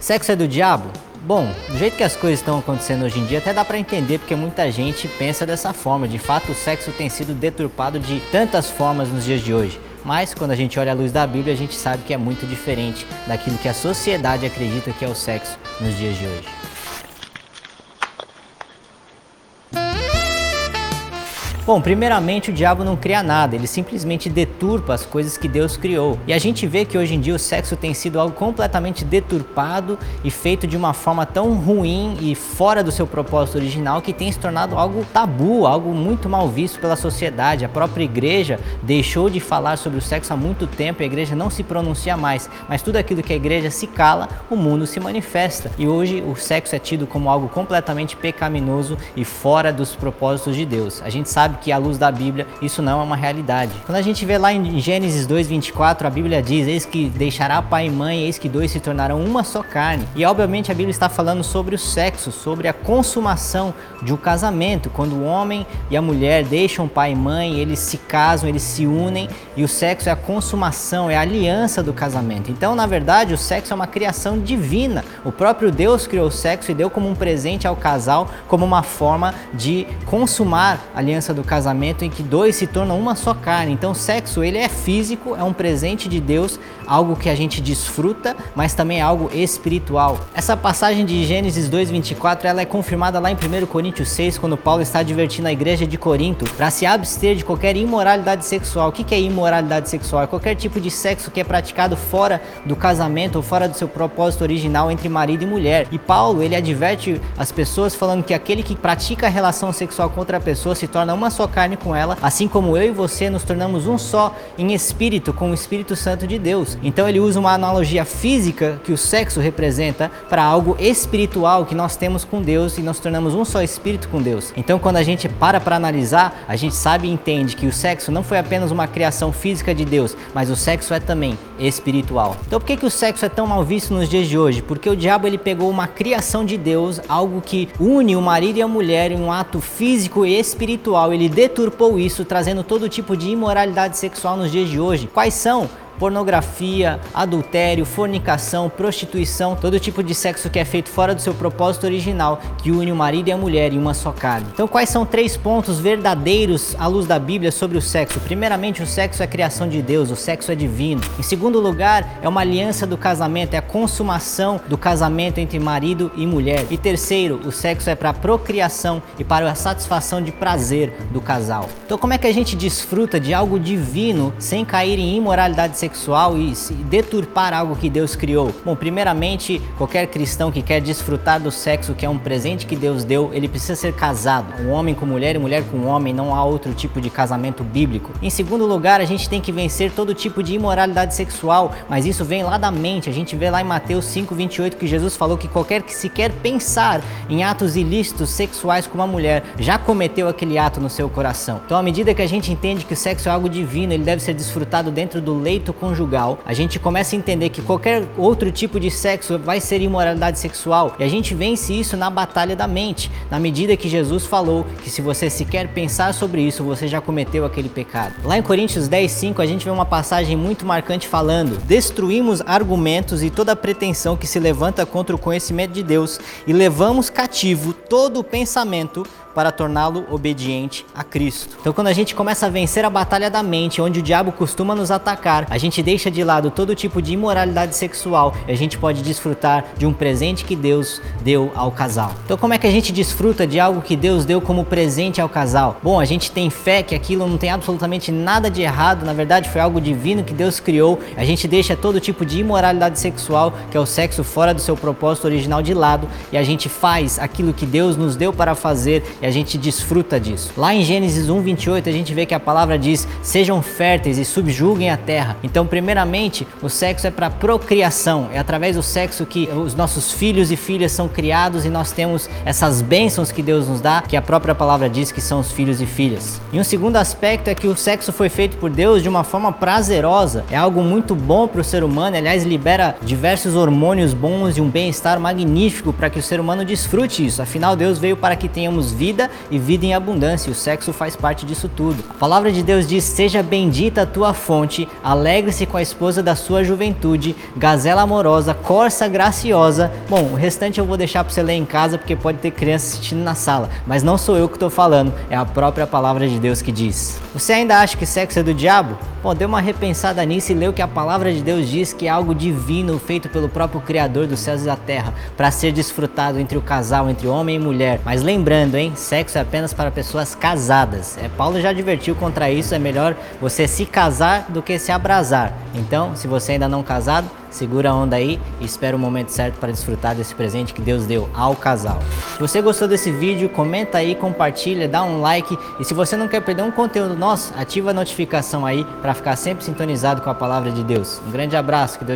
Sexo é do diabo? Bom, do jeito que as coisas estão acontecendo hoje em dia, até dá para entender porque muita gente pensa dessa forma. De fato, o sexo tem sido deturpado de tantas formas nos dias de hoje. Mas quando a gente olha a luz da Bíblia, a gente sabe que é muito diferente daquilo que a sociedade acredita que é o sexo nos dias de hoje. Bom, primeiramente o diabo não cria nada, ele simplesmente deturpa as coisas que Deus criou. E a gente vê que hoje em dia o sexo tem sido algo completamente deturpado e feito de uma forma tão ruim e fora do seu propósito original que tem se tornado algo tabu, algo muito mal visto pela sociedade. A própria igreja deixou de falar sobre o sexo há muito tempo, a igreja não se pronuncia mais, mas tudo aquilo que a igreja se cala, o mundo se manifesta. E hoje o sexo é tido como algo completamente pecaminoso e fora dos propósitos de Deus. A gente sabe que à luz da Bíblia isso não é uma realidade. Quando a gente vê lá em Gênesis 2:24, a Bíblia diz: "Eis que deixará pai e mãe, eis que dois se tornarão uma só carne". E obviamente a Bíblia está falando sobre o sexo, sobre a consumação de um casamento, quando o homem e a mulher deixam pai e mãe, eles se casam, eles se unem e o sexo é a consumação, é a aliança do casamento. Então, na verdade, o sexo é uma criação divina. O próprio Deus criou o sexo e deu como um presente ao casal, como uma forma de consumar a aliança do casamento em que dois se tornam uma só carne. Então, sexo ele é físico, é um presente de Deus, algo que a gente desfruta, mas também é algo espiritual. Essa passagem de Gênesis 2:24, ela é confirmada lá em 1 Coríntios 6, quando Paulo está advertindo a igreja de Corinto para se abster de qualquer imoralidade sexual. O que é imoralidade sexual? É qualquer tipo de sexo que é praticado fora do casamento ou fora do seu propósito original entre marido e mulher. E Paulo, ele adverte as pessoas falando que aquele que pratica a relação sexual com outra pessoa se torna uma só só carne com ela, assim como eu e você nos tornamos um só em espírito com o Espírito Santo de Deus. Então ele usa uma analogia física que o sexo representa para algo espiritual que nós temos com Deus e nós tornamos um só espírito com Deus. Então quando a gente para para analisar, a gente sabe e entende que o sexo não foi apenas uma criação física de Deus, mas o sexo é também espiritual. Então por que, que o sexo é tão mal visto nos dias de hoje? Porque o diabo ele pegou uma criação de Deus, algo que une o marido e a mulher em um ato físico e espiritual. Ele deturpou isso, trazendo todo tipo de imoralidade sexual nos dias de hoje. Quais são? Pornografia, adultério, fornicação, prostituição, todo tipo de sexo que é feito fora do seu propósito original, que une o marido e a mulher em uma só carne. Então, quais são três pontos verdadeiros à luz da Bíblia sobre o sexo? Primeiramente, o sexo é criação de Deus, o sexo é divino. Em segundo lugar, é uma aliança do casamento, é a consumação do casamento entre marido e mulher. E terceiro, o sexo é para procriação e para a satisfação de prazer do casal. Então, como é que a gente desfruta de algo divino sem cair em imoralidade sexual? Sexual e deturpar algo que Deus criou? Bom, primeiramente, qualquer cristão que quer desfrutar do sexo, que é um presente que Deus deu, ele precisa ser casado. Um homem com mulher e mulher com homem, não há outro tipo de casamento bíblico. Em segundo lugar, a gente tem que vencer todo tipo de imoralidade sexual, mas isso vem lá da mente. A gente vê lá em Mateus 5:28 que Jesus falou que qualquer que sequer pensar em atos ilícitos sexuais com uma mulher já cometeu aquele ato no seu coração. Então, à medida que a gente entende que o sexo é algo divino, ele deve ser desfrutado dentro do leito conjugal, a gente começa a entender que qualquer outro tipo de sexo vai ser imoralidade sexual e a gente vence isso na batalha da mente, na medida que Jesus falou que se você sequer pensar sobre isso, você já cometeu aquele pecado. Lá em Coríntios 10, 5, a gente vê uma passagem muito marcante falando: Destruímos argumentos e toda pretensão que se levanta contra o conhecimento de Deus e levamos cativo todo o pensamento para torná-lo obediente a Cristo. Então, quando a gente começa a vencer a batalha da mente, onde o diabo costuma nos atacar, a gente deixa de lado todo tipo de imoralidade sexual e a gente pode desfrutar de um presente que Deus deu ao casal. Então, como é que a gente desfruta de algo que Deus deu como presente ao casal? Bom, a gente tem fé que aquilo não tem absolutamente nada de errado, na verdade foi algo divino que Deus criou. A gente deixa todo tipo de imoralidade sexual, que é o sexo fora do seu propósito original de lado, e a gente faz aquilo que Deus nos deu para fazer e a gente desfruta disso. Lá em Gênesis 1:28 a gente vê que a palavra diz: "Sejam férteis e subjuguem a terra". Então, primeiramente, o sexo é para procriação, é através do sexo que os nossos filhos e filhas são criados e nós temos essas bênçãos que Deus nos dá, que a própria palavra diz que são os filhos e filhas. E um segundo aspecto é que o sexo foi feito por Deus de uma forma prazerosa, é algo muito bom para o ser humano, aliás, libera diversos hormônios bons e um bem-estar magnífico para que o ser humano desfrute isso. Afinal, Deus veio para que tenhamos vida vida e vida em abundância. E o sexo faz parte disso tudo. A palavra de Deus diz: Seja bendita a tua fonte, alegre-se com a esposa da sua juventude, gazela amorosa, corça graciosa. Bom, o restante eu vou deixar para você ler em casa porque pode ter criança assistindo na sala, mas não sou eu que estou falando, é a própria palavra de Deus que diz. Você ainda acha que sexo é do diabo? Bom, dê uma repensada nisso e o que a palavra de Deus diz que é algo divino feito pelo próprio Criador dos céus e da terra para ser desfrutado entre o casal, entre homem e mulher. Mas lembrando, hein, sexo é apenas para pessoas casadas. É, Paulo já advertiu contra isso, é melhor você se casar do que se abrasar. Então, se você ainda não casado, segura a onda aí e espera o momento certo para desfrutar desse presente que Deus deu ao casal. Se você gostou desse vídeo, comenta aí, compartilha, dá um like e se você não quer perder um conteúdo nosso, ativa a notificação aí para ficar sempre sintonizado com a palavra de Deus. Um grande abraço, que Deus